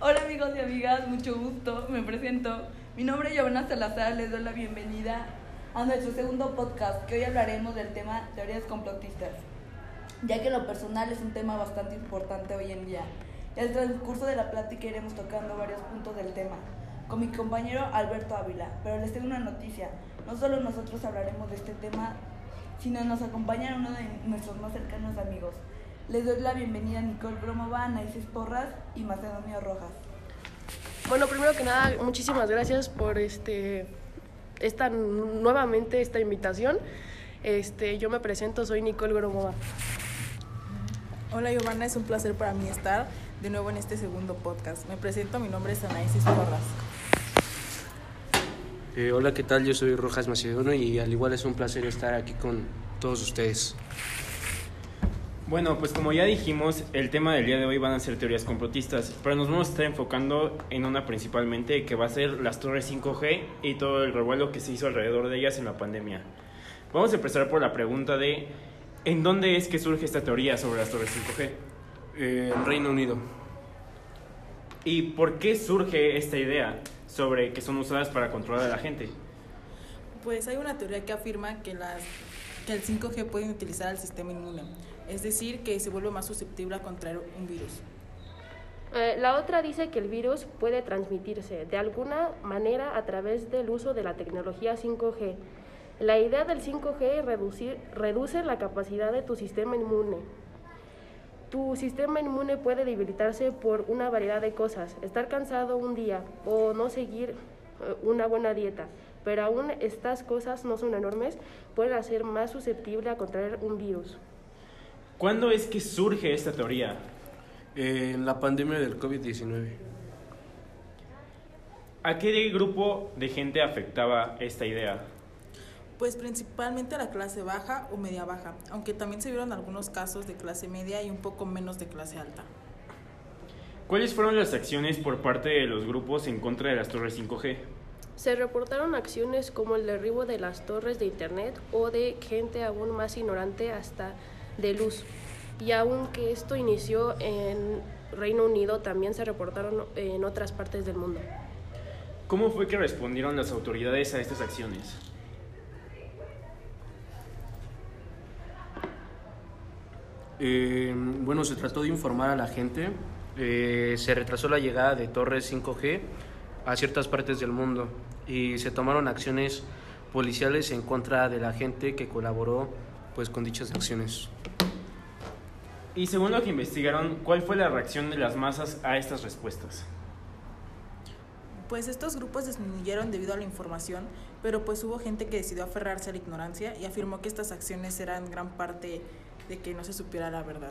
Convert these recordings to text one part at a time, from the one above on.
Hola amigos y amigas, mucho gusto, me presento. Mi nombre es Giovanna Salazar, les doy la bienvenida a nuestro segundo podcast, que hoy hablaremos del tema teorías complotistas, ya que lo personal es un tema bastante importante hoy en día. En el transcurso de la plática iremos tocando varios puntos del tema, con mi compañero Alberto Ávila, pero les tengo una noticia, no solo nosotros hablaremos de este tema, sino nos acompaña uno de nuestros más cercanos amigos. Les doy la bienvenida a Nicole Gromova, Anaíses Porras y Macedonio Rojas. Bueno, primero que nada, muchísimas gracias por este esta nuevamente esta invitación. Este, yo me presento, soy Nicole Gromova. Hola Giovanna, es un placer para mí estar de nuevo en este segundo podcast. Me presento, mi nombre es Anaíses Porras. Eh, hola, ¿qué tal? Yo soy Rojas Macedonio y al igual es un placer estar aquí con todos ustedes. Bueno, pues como ya dijimos, el tema del día de hoy van a ser teorías complotistas, pero nos vamos a estar enfocando en una principalmente que va a ser las torres 5G y todo el revuelo que se hizo alrededor de ellas en la pandemia. Vamos a empezar por la pregunta de ¿en dónde es que surge esta teoría sobre las torres 5G? Eh, en Reino Unido. ¿Y por qué surge esta idea sobre que son usadas para controlar a la gente? Pues hay una teoría que afirma que, las, que el 5G puede utilizar el sistema inmune es decir, que se vuelve más susceptible a contraer un virus. Eh, la otra dice que el virus puede transmitirse de alguna manera a través del uso de la tecnología 5G. La idea del 5G es reducir, reduce la capacidad de tu sistema inmune. Tu sistema inmune puede debilitarse por una variedad de cosas, estar cansado un día o no seguir eh, una buena dieta, pero aún estas cosas no son enormes, pueden hacer más susceptible a contraer un virus. ¿Cuándo es que surge esta teoría? Eh, en la pandemia del COVID-19. ¿A qué grupo de gente afectaba esta idea? Pues principalmente a la clase baja o media baja, aunque también se vieron algunos casos de clase media y un poco menos de clase alta. ¿Cuáles fueron las acciones por parte de los grupos en contra de las torres 5G? Se reportaron acciones como el derribo de las torres de Internet o de gente aún más ignorante hasta de luz. Y aunque esto inició en Reino Unido, también se reportaron en otras partes del mundo. ¿Cómo fue que respondieron las autoridades a estas acciones? Eh, bueno, se trató de informar a la gente. Eh, se retrasó la llegada de torres 5G a ciertas partes del mundo y se tomaron acciones policiales en contra de la gente que colaboró pues con dichas acciones. Y según lo que investigaron, ¿cuál fue la reacción de las masas a estas respuestas? Pues estos grupos disminuyeron debido a la información, pero pues hubo gente que decidió aferrarse a la ignorancia y afirmó que estas acciones eran gran parte de que no se supiera la verdad.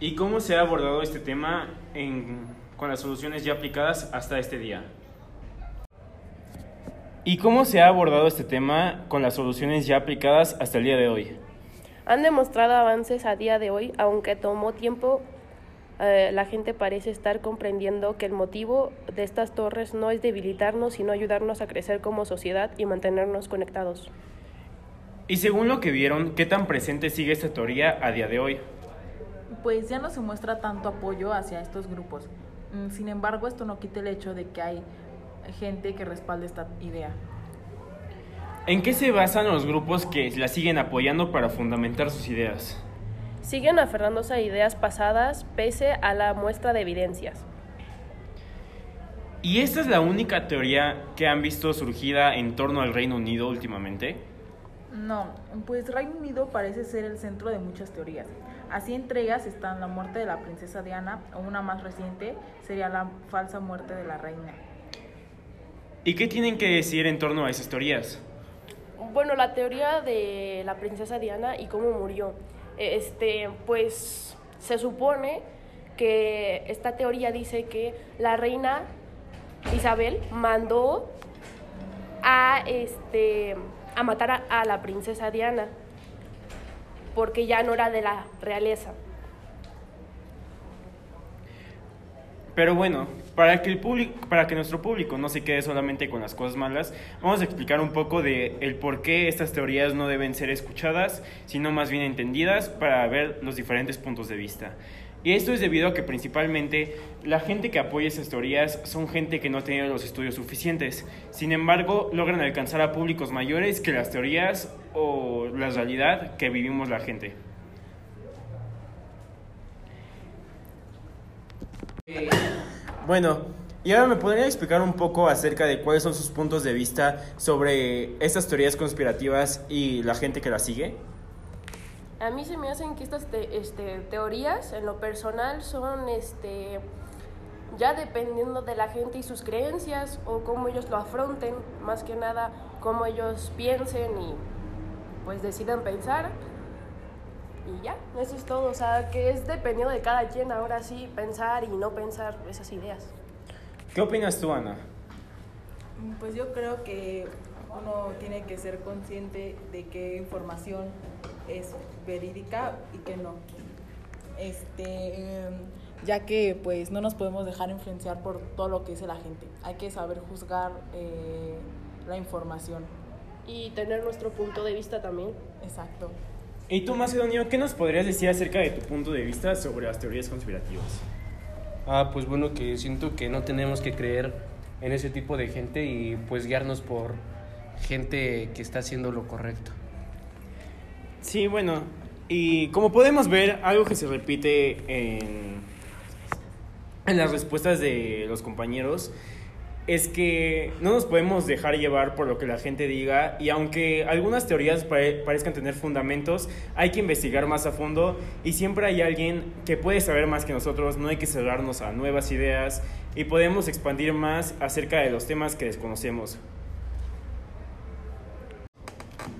¿Y cómo se ha abordado este tema con las soluciones ya aplicadas hasta este día? ¿Y cómo se ha abordado este tema con las soluciones ya aplicadas hasta el día de hoy? Han demostrado avances a día de hoy, aunque tomó tiempo, eh, la gente parece estar comprendiendo que el motivo de estas torres no es debilitarnos, sino ayudarnos a crecer como sociedad y mantenernos conectados. Y según lo que vieron, ¿qué tan presente sigue esta teoría a día de hoy? Pues ya no se muestra tanto apoyo hacia estos grupos. Mm, sin embargo, esto no quita el hecho de que hay gente que respalde esta idea. ¿En qué se basan los grupos que la siguen apoyando para fundamentar sus ideas? Siguen aferrándose a ideas pasadas pese a la muestra de evidencias. ¿Y esta es la única teoría que han visto surgida en torno al Reino Unido últimamente? No, pues Reino Unido parece ser el centro de muchas teorías. Así entre ellas están la muerte de la princesa Diana o una más reciente sería la falsa muerte de la reina. ¿Y qué tienen que decir en torno a esas teorías? Bueno, la teoría de la princesa Diana y cómo murió. Este, pues se supone que esta teoría dice que la reina Isabel mandó a este a matar a, a la princesa Diana porque ya no era de la realeza. Pero bueno, para que, el público, para que nuestro público no se quede solamente con las cosas malas, vamos a explicar un poco de el por qué estas teorías no deben ser escuchadas, sino más bien entendidas para ver los diferentes puntos de vista. Y esto es debido a que principalmente la gente que apoya esas teorías son gente que no ha tenido los estudios suficientes. Sin embargo, logran alcanzar a públicos mayores que las teorías o la realidad que vivimos la gente. Bueno, y ahora me podría explicar un poco acerca de cuáles son sus puntos de vista sobre estas teorías conspirativas y la gente que las sigue. A mí se me hacen que estas te- este, teorías, en lo personal, son este, ya dependiendo de la gente y sus creencias o cómo ellos lo afronten, más que nada cómo ellos piensen y pues decidan pensar. Y ya, eso es todo. O sea, que es dependiendo de cada quien ahora sí pensar y no pensar esas ideas. ¿Qué opinas tú, Ana? Pues yo creo que uno tiene que ser consciente de qué información es verídica y qué no. Este, ya que pues no nos podemos dejar influenciar por todo lo que dice la gente. Hay que saber juzgar eh, la información. Y tener nuestro punto de vista también. Exacto. Y tú, Macedonio, ¿qué nos podrías decir acerca de tu punto de vista sobre las teorías conspirativas? Ah, pues bueno, que siento que no tenemos que creer en ese tipo de gente y pues guiarnos por gente que está haciendo lo correcto. Sí, bueno, y como podemos ver, algo que se repite en, en las respuestas de los compañeros es que no nos podemos dejar llevar por lo que la gente diga y aunque algunas teorías pare- parezcan tener fundamentos, hay que investigar más a fondo y siempre hay alguien que puede saber más que nosotros, no hay que cerrarnos a nuevas ideas y podemos expandir más acerca de los temas que desconocemos.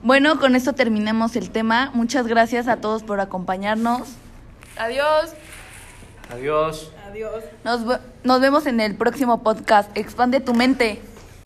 Bueno, con esto terminemos el tema. Muchas gracias a todos por acompañarnos. Adiós. Adiós. Adiós. Nos, nos vemos en el próximo podcast. Expande tu mente.